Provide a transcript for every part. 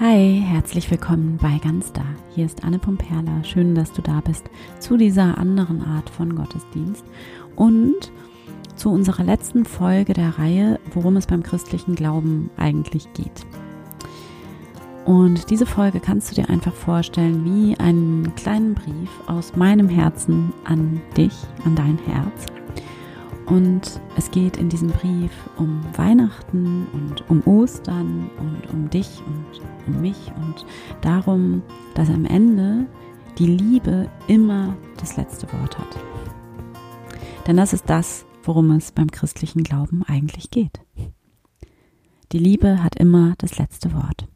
Hi, herzlich willkommen bei Ganz Da. Hier ist Anne Pomperla. Schön, dass du da bist zu dieser anderen Art von Gottesdienst und zu unserer letzten Folge der Reihe, worum es beim christlichen Glauben eigentlich geht. Und diese Folge kannst du dir einfach vorstellen wie einen kleinen Brief aus meinem Herzen an dich, an dein Herz. Und es geht in diesem Brief um Weihnachten und um Ostern und um dich und um mich und darum, dass am Ende die Liebe immer das letzte Wort hat. Denn das ist das, worum es beim christlichen Glauben eigentlich geht. Die Liebe hat immer das letzte Wort.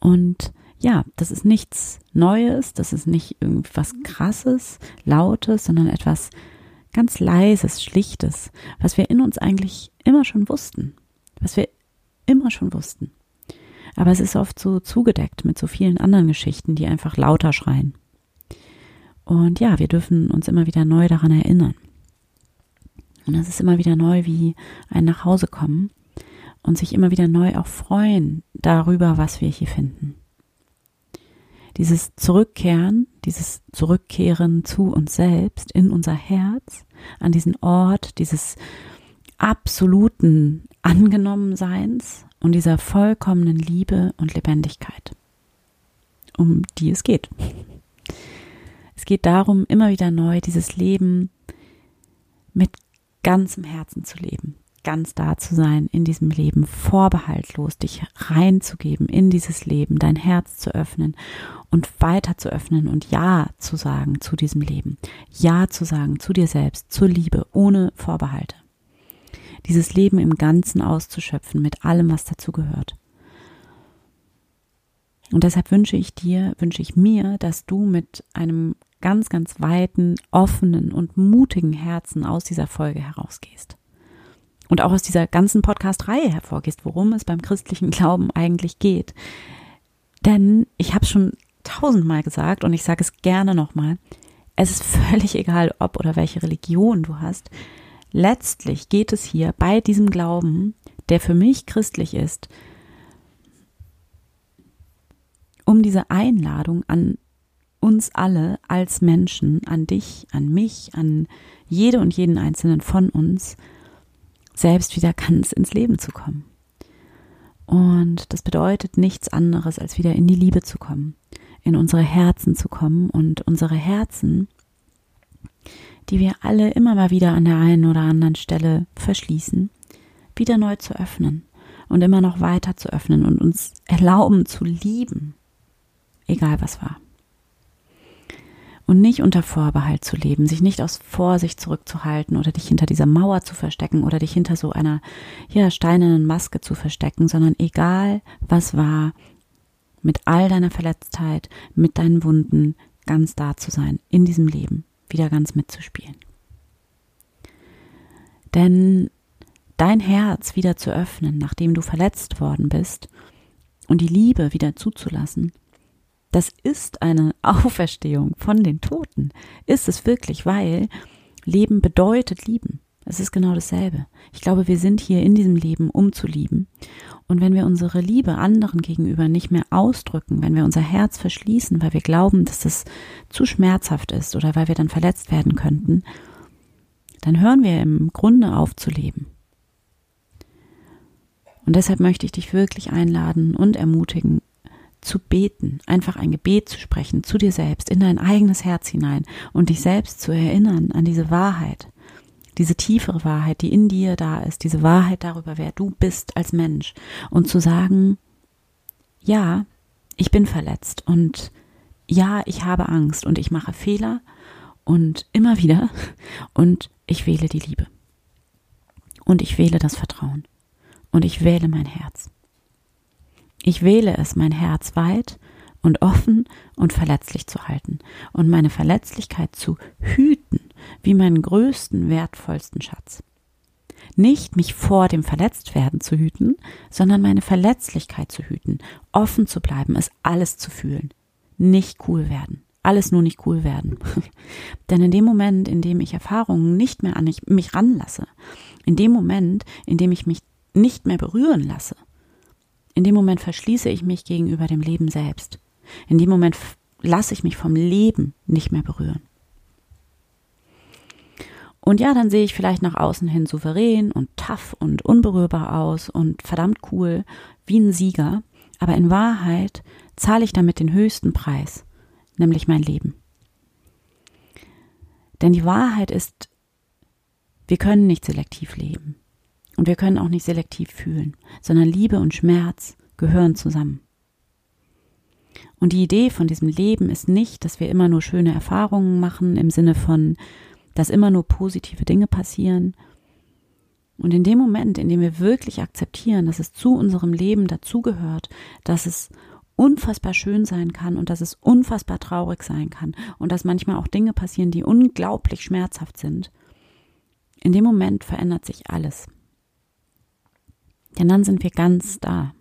Und ja, das ist nichts Neues, das ist nicht irgendwas Krasses, Lautes, sondern etwas ganz Leises, Schlichtes, was wir in uns eigentlich immer schon wussten, was wir immer schon wussten. Aber es ist oft so zugedeckt mit so vielen anderen Geschichten, die einfach lauter schreien. Und ja, wir dürfen uns immer wieder neu daran erinnern. Und es ist immer wieder neu wie ein Nachhausekommen und sich immer wieder neu auch freuen darüber, was wir hier finden. Dieses Zurückkehren, dieses Zurückkehren zu uns selbst, in unser Herz, an diesen Ort dieses absoluten Angenommenseins und dieser vollkommenen Liebe und Lebendigkeit, um die es geht. Es geht darum, immer wieder neu dieses Leben mit ganzem Herzen zu leben, ganz da zu sein in diesem Leben, vorbehaltlos dich reinzugeben in dieses Leben, dein Herz zu öffnen und weiter zu öffnen und Ja zu sagen zu diesem Leben, Ja zu sagen zu dir selbst, zur Liebe, ohne Vorbehalte dieses Leben im Ganzen auszuschöpfen mit allem, was dazu gehört. Und deshalb wünsche ich dir, wünsche ich mir, dass du mit einem ganz, ganz weiten, offenen und mutigen Herzen aus dieser Folge herausgehst. Und auch aus dieser ganzen Podcast-Reihe hervorgehst, worum es beim christlichen Glauben eigentlich geht. Denn ich habe es schon tausendmal gesagt und ich sage es gerne nochmal, es ist völlig egal, ob oder welche Religion du hast letztlich geht es hier bei diesem Glauben, der für mich christlich ist, um diese Einladung an uns alle als Menschen, an dich, an mich, an jede und jeden einzelnen von uns, selbst wieder ganz ins Leben zu kommen. Und das bedeutet nichts anderes, als wieder in die Liebe zu kommen, in unsere Herzen zu kommen und unsere Herzen die wir alle immer mal wieder an der einen oder anderen Stelle verschließen, wieder neu zu öffnen und immer noch weiter zu öffnen und uns erlauben zu lieben, egal was war. Und nicht unter Vorbehalt zu leben, sich nicht aus Vorsicht zurückzuhalten oder dich hinter dieser Mauer zu verstecken oder dich hinter so einer ja, steinernen Maske zu verstecken, sondern egal was war, mit all deiner Verletztheit, mit deinen Wunden ganz da zu sein in diesem Leben wieder ganz mitzuspielen. Denn dein Herz wieder zu öffnen, nachdem du verletzt worden bist, und die Liebe wieder zuzulassen, das ist eine Auferstehung von den Toten. Ist es wirklich, weil Leben bedeutet lieben. Es ist genau dasselbe. Ich glaube, wir sind hier in diesem Leben, um zu lieben. Und wenn wir unsere Liebe anderen gegenüber nicht mehr ausdrücken, wenn wir unser Herz verschließen, weil wir glauben, dass das zu schmerzhaft ist oder weil wir dann verletzt werden könnten, dann hören wir im Grunde auf zu leben. Und deshalb möchte ich dich wirklich einladen und ermutigen, zu beten, einfach ein Gebet zu sprechen zu dir selbst, in dein eigenes Herz hinein und dich selbst zu erinnern an diese Wahrheit, diese tiefere Wahrheit, die in dir da ist, diese Wahrheit darüber, wer du bist als Mensch und zu sagen, ja, ich bin verletzt und ja, ich habe Angst und ich mache Fehler und immer wieder und ich wähle die Liebe und ich wähle das Vertrauen und ich wähle mein Herz. Ich wähle es, mein Herz weit und offen und verletzlich zu halten und meine Verletzlichkeit zu hüten wie meinen größten, wertvollsten Schatz. Nicht mich vor dem Verletztwerden zu hüten, sondern meine Verletzlichkeit zu hüten, offen zu bleiben, es alles zu fühlen, nicht cool werden, alles nur nicht cool werden. Denn in dem Moment, in dem ich Erfahrungen nicht mehr an mich ranlasse, in dem Moment, in dem ich mich nicht mehr berühren lasse, In dem Moment verschließe ich mich gegenüber dem Leben selbst. In dem Moment lasse ich mich vom Leben nicht mehr berühren. Und ja, dann sehe ich vielleicht nach außen hin souverän und tough und unberührbar aus und verdammt cool, wie ein Sieger. Aber in Wahrheit zahle ich damit den höchsten Preis, nämlich mein Leben. Denn die Wahrheit ist, wir können nicht selektiv leben. Und wir können auch nicht selektiv fühlen, sondern Liebe und Schmerz gehören zusammen. Und die Idee von diesem Leben ist nicht, dass wir immer nur schöne Erfahrungen machen im Sinne von, dass immer nur positive Dinge passieren. Und in dem Moment, in dem wir wirklich akzeptieren, dass es zu unserem Leben dazugehört, dass es unfassbar schön sein kann und dass es unfassbar traurig sein kann und dass manchmal auch Dinge passieren, die unglaublich schmerzhaft sind, in dem Moment verändert sich alles. Denn dann sind wir ganz da.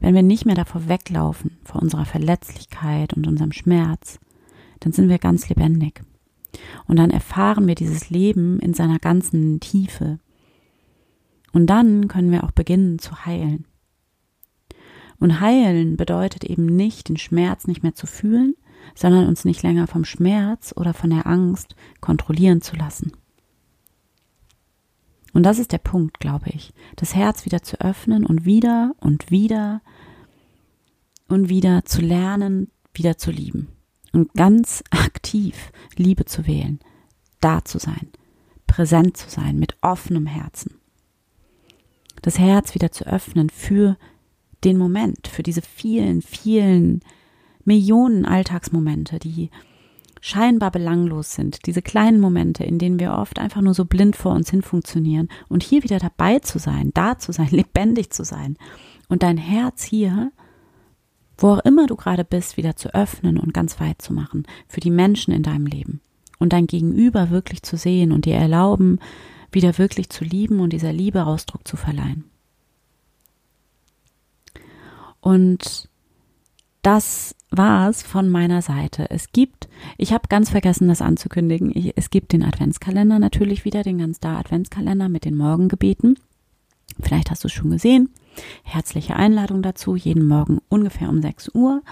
Wenn wir nicht mehr davor weglaufen, vor unserer Verletzlichkeit und unserem Schmerz, dann sind wir ganz lebendig. Und dann erfahren wir dieses Leben in seiner ganzen Tiefe. Und dann können wir auch beginnen zu heilen. Und heilen bedeutet eben nicht, den Schmerz nicht mehr zu fühlen, sondern uns nicht länger vom Schmerz oder von der Angst kontrollieren zu lassen. Und das ist der Punkt, glaube ich. Das Herz wieder zu öffnen und wieder und wieder und wieder zu lernen, wieder zu lieben. Und ganz aktiv Liebe zu wählen, da zu sein, präsent zu sein, mit offenem Herzen. Das Herz wieder zu öffnen für den Moment, für diese vielen, vielen Millionen Alltagsmomente, die scheinbar belanglos sind, diese kleinen Momente, in denen wir oft einfach nur so blind vor uns hin funktionieren. Und hier wieder dabei zu sein, da zu sein, lebendig zu sein. Und dein Herz hier, wo auch immer du gerade bist, wieder zu öffnen und ganz weit zu machen für die Menschen in deinem Leben. Und dein Gegenüber wirklich zu sehen und dir erlauben, wieder wirklich zu lieben und dieser Liebe Ausdruck zu verleihen. Und das war's von meiner Seite. Es gibt, ich habe ganz vergessen, das anzukündigen. Ich, es gibt den Adventskalender natürlich wieder, den ganz da Adventskalender mit den Morgengebeten. Vielleicht hast du es schon gesehen. Herzliche Einladung dazu, jeden Morgen ungefähr um 6 Uhr.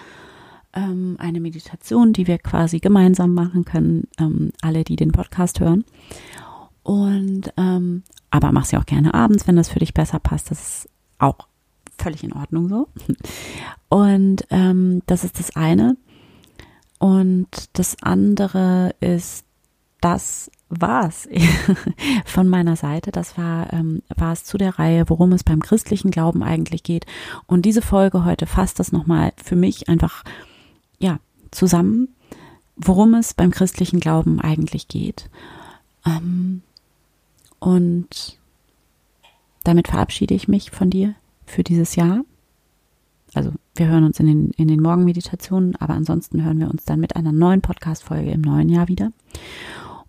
Ähm, eine Meditation, die wir quasi gemeinsam machen können, ähm, alle, die den Podcast hören. Und ähm, aber mach sie auch gerne abends, wenn das für dich besser passt. Das ist auch völlig in Ordnung so. Und ähm, das ist das eine. Und das andere ist, das war's von meiner Seite. Das war, ähm, war es zu der Reihe, worum es beim christlichen Glauben eigentlich geht. Und diese Folge heute fasst das nochmal für mich einfach, ja, zusammen, worum es beim christlichen Glauben eigentlich geht. Ähm, und damit verabschiede ich mich von dir für dieses Jahr. Also wir hören uns in den, in den Morgenmeditationen, aber ansonsten hören wir uns dann mit einer neuen Podcast-Folge im neuen Jahr wieder.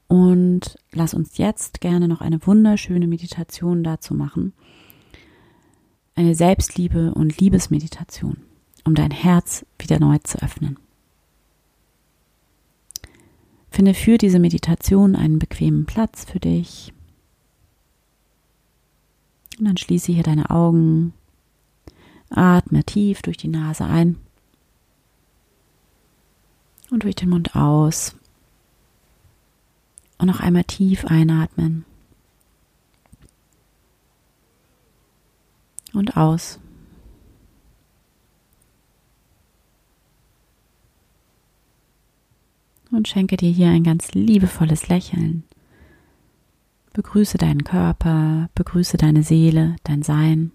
Und lass uns jetzt gerne noch eine wunderschöne Meditation dazu machen. Eine Selbstliebe und Liebesmeditation, um dein Herz wieder neu zu öffnen. Finde für diese Meditation einen bequemen Platz für dich. Und dann schließe hier deine Augen Atme tief durch die Nase ein und durch den Mund aus. Und noch einmal tief einatmen und aus. Und schenke dir hier ein ganz liebevolles Lächeln. Begrüße deinen Körper, begrüße deine Seele, dein Sein.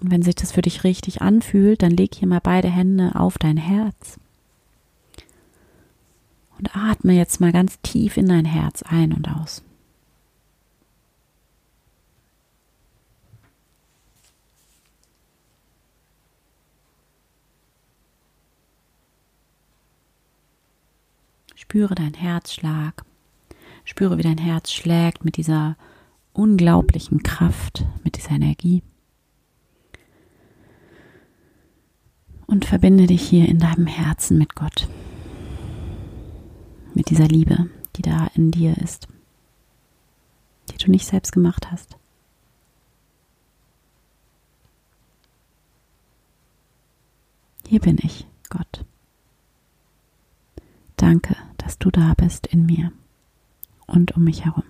Und wenn sich das für dich richtig anfühlt, dann leg hier mal beide Hände auf dein Herz. Und atme jetzt mal ganz tief in dein Herz ein und aus. Spüre deinen Herzschlag. Spüre, wie dein Herz schlägt mit dieser unglaublichen Kraft, mit dieser Energie. Und verbinde dich hier in deinem Herzen mit Gott, mit dieser Liebe, die da in dir ist, die du nicht selbst gemacht hast. Hier bin ich, Gott. Danke, dass du da bist in mir und um mich herum.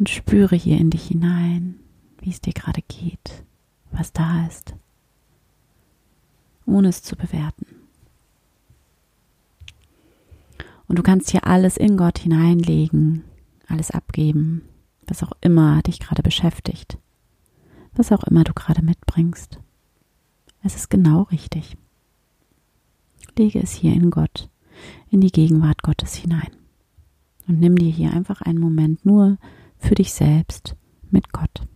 Und spüre hier in dich hinein, wie es dir gerade geht, was da ist, ohne es zu bewerten. Und du kannst hier alles in Gott hineinlegen, alles abgeben, was auch immer dich gerade beschäftigt, was auch immer du gerade mitbringst. Es ist genau richtig. Lege es hier in Gott, in die Gegenwart Gottes hinein. Und nimm dir hier einfach einen Moment nur für dich selbst mit Gott.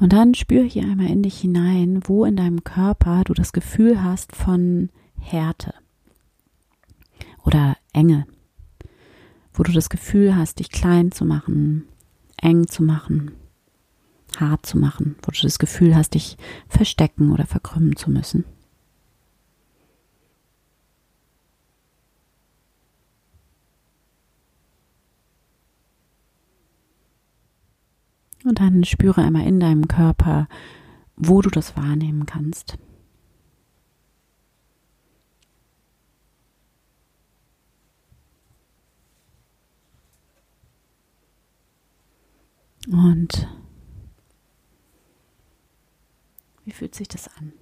Und dann spür hier einmal in dich hinein, wo in deinem Körper du das Gefühl hast von Härte oder Enge, wo du das Gefühl hast, dich klein zu machen, eng zu machen, hart zu machen, wo du das Gefühl hast, dich verstecken oder verkrümmen zu müssen. Und dann spüre einmal in deinem Körper, wo du das wahrnehmen kannst. Und wie fühlt sich das an?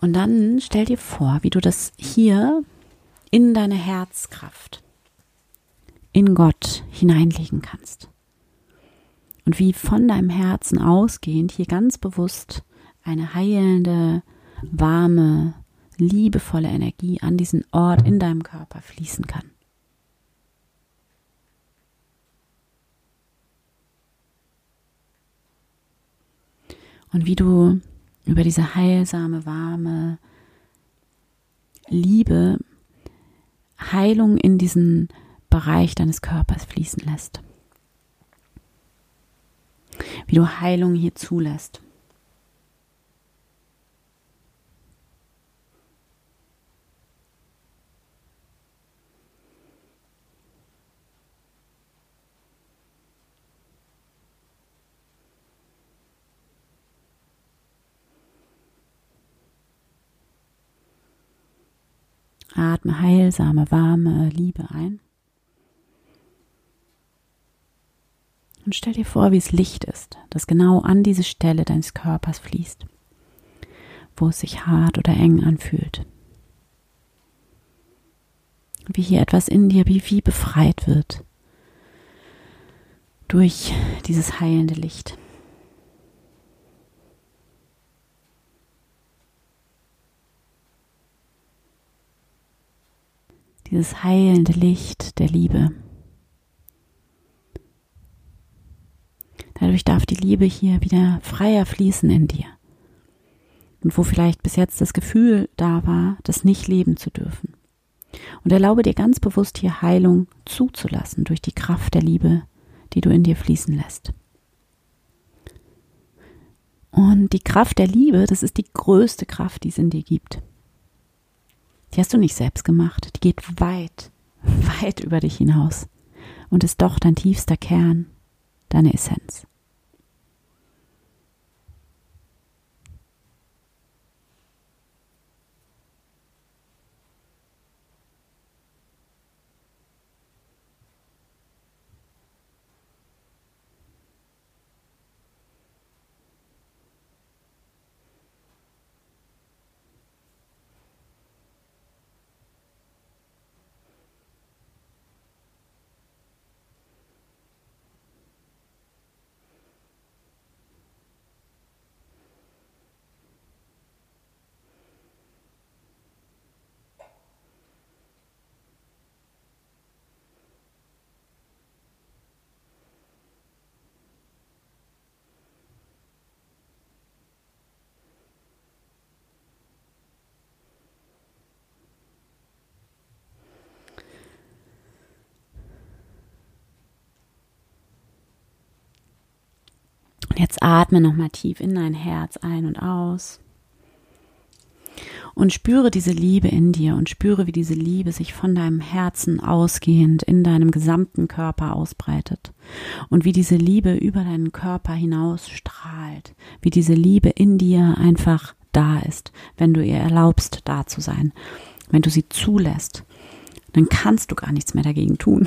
Und dann stell dir vor, wie du das hier in deine Herzkraft, in Gott hineinlegen kannst. Und wie von deinem Herzen ausgehend hier ganz bewusst eine heilende, warme, liebevolle Energie an diesen Ort in deinem Körper fließen kann. Und wie du über diese heilsame, warme Liebe Heilung in diesen Bereich deines Körpers fließen lässt. Wie du Heilung hier zulässt. Atme heilsame, warme Liebe ein. Und stell dir vor, wie es Licht ist, das genau an diese Stelle deines Körpers fließt, wo es sich hart oder eng anfühlt. Wie hier etwas in dir wie, wie befreit wird durch dieses heilende Licht. Dieses heilende Licht der Liebe. Dadurch darf die Liebe hier wieder freier fließen in dir. Und wo vielleicht bis jetzt das Gefühl da war, das nicht leben zu dürfen. Und erlaube dir ganz bewusst hier Heilung zuzulassen durch die Kraft der Liebe, die du in dir fließen lässt. Und die Kraft der Liebe, das ist die größte Kraft, die es in dir gibt. Die hast du nicht selbst gemacht. Die geht weit, weit über dich hinaus und ist doch dein tiefster Kern, deine Essenz. Jetzt atme nochmal tief in dein Herz ein und aus. Und spüre diese Liebe in dir und spüre, wie diese Liebe sich von deinem Herzen ausgehend in deinem gesamten Körper ausbreitet. Und wie diese Liebe über deinen Körper hinaus strahlt. Wie diese Liebe in dir einfach da ist, wenn du ihr erlaubst, da zu sein. Wenn du sie zulässt, dann kannst du gar nichts mehr dagegen tun.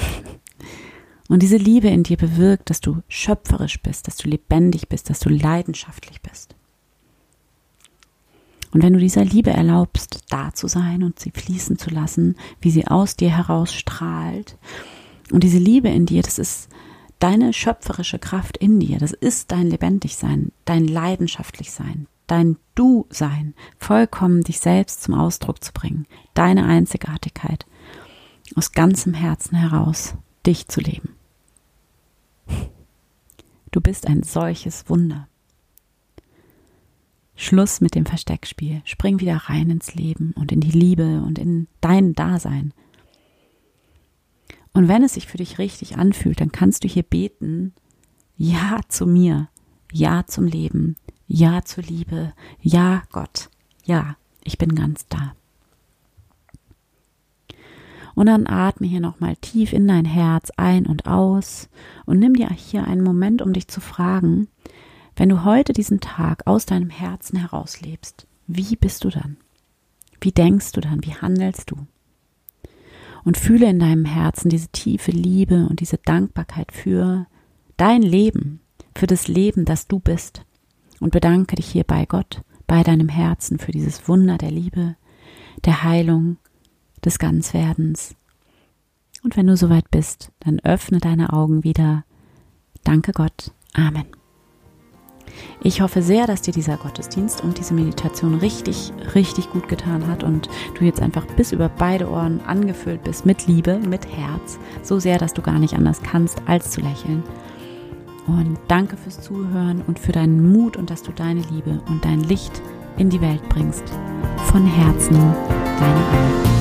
Und diese Liebe in dir bewirkt, dass du schöpferisch bist, dass du lebendig bist, dass du leidenschaftlich bist. Und wenn du dieser Liebe erlaubst, da zu sein und sie fließen zu lassen, wie sie aus dir heraus strahlt, und diese Liebe in dir, das ist deine schöpferische Kraft in dir, das ist dein Lebendigsein, dein Leidenschaftlichsein, dein Du-Sein, vollkommen dich selbst zum Ausdruck zu bringen, deine Einzigartigkeit, aus ganzem Herzen heraus, dich zu leben. Du bist ein solches Wunder. Schluss mit dem Versteckspiel. Spring wieder rein ins Leben und in die Liebe und in dein Dasein. Und wenn es sich für dich richtig anfühlt, dann kannst du hier beten, Ja zu mir, Ja zum Leben, Ja zur Liebe, Ja Gott, Ja, ich bin ganz da. Und dann atme hier nochmal tief in dein Herz ein und aus und nimm dir hier einen Moment, um dich zu fragen, wenn du heute diesen Tag aus deinem Herzen heraus lebst, wie bist du dann? Wie denkst du dann? Wie handelst du? Und fühle in deinem Herzen diese tiefe Liebe und diese Dankbarkeit für dein Leben, für das Leben, das du bist. Und bedanke dich hier bei Gott, bei deinem Herzen für dieses Wunder der Liebe, der Heilung des Ganzwerdens. Und wenn du soweit bist, dann öffne deine Augen wieder. Danke Gott. Amen. Ich hoffe sehr, dass dir dieser Gottesdienst und diese Meditation richtig, richtig gut getan hat und du jetzt einfach bis über beide Ohren angefüllt bist mit Liebe, mit Herz, so sehr, dass du gar nicht anders kannst, als zu lächeln. Und danke fürs Zuhören und für deinen Mut und dass du deine Liebe und dein Licht in die Welt bringst. Von Herzen, deine Anna.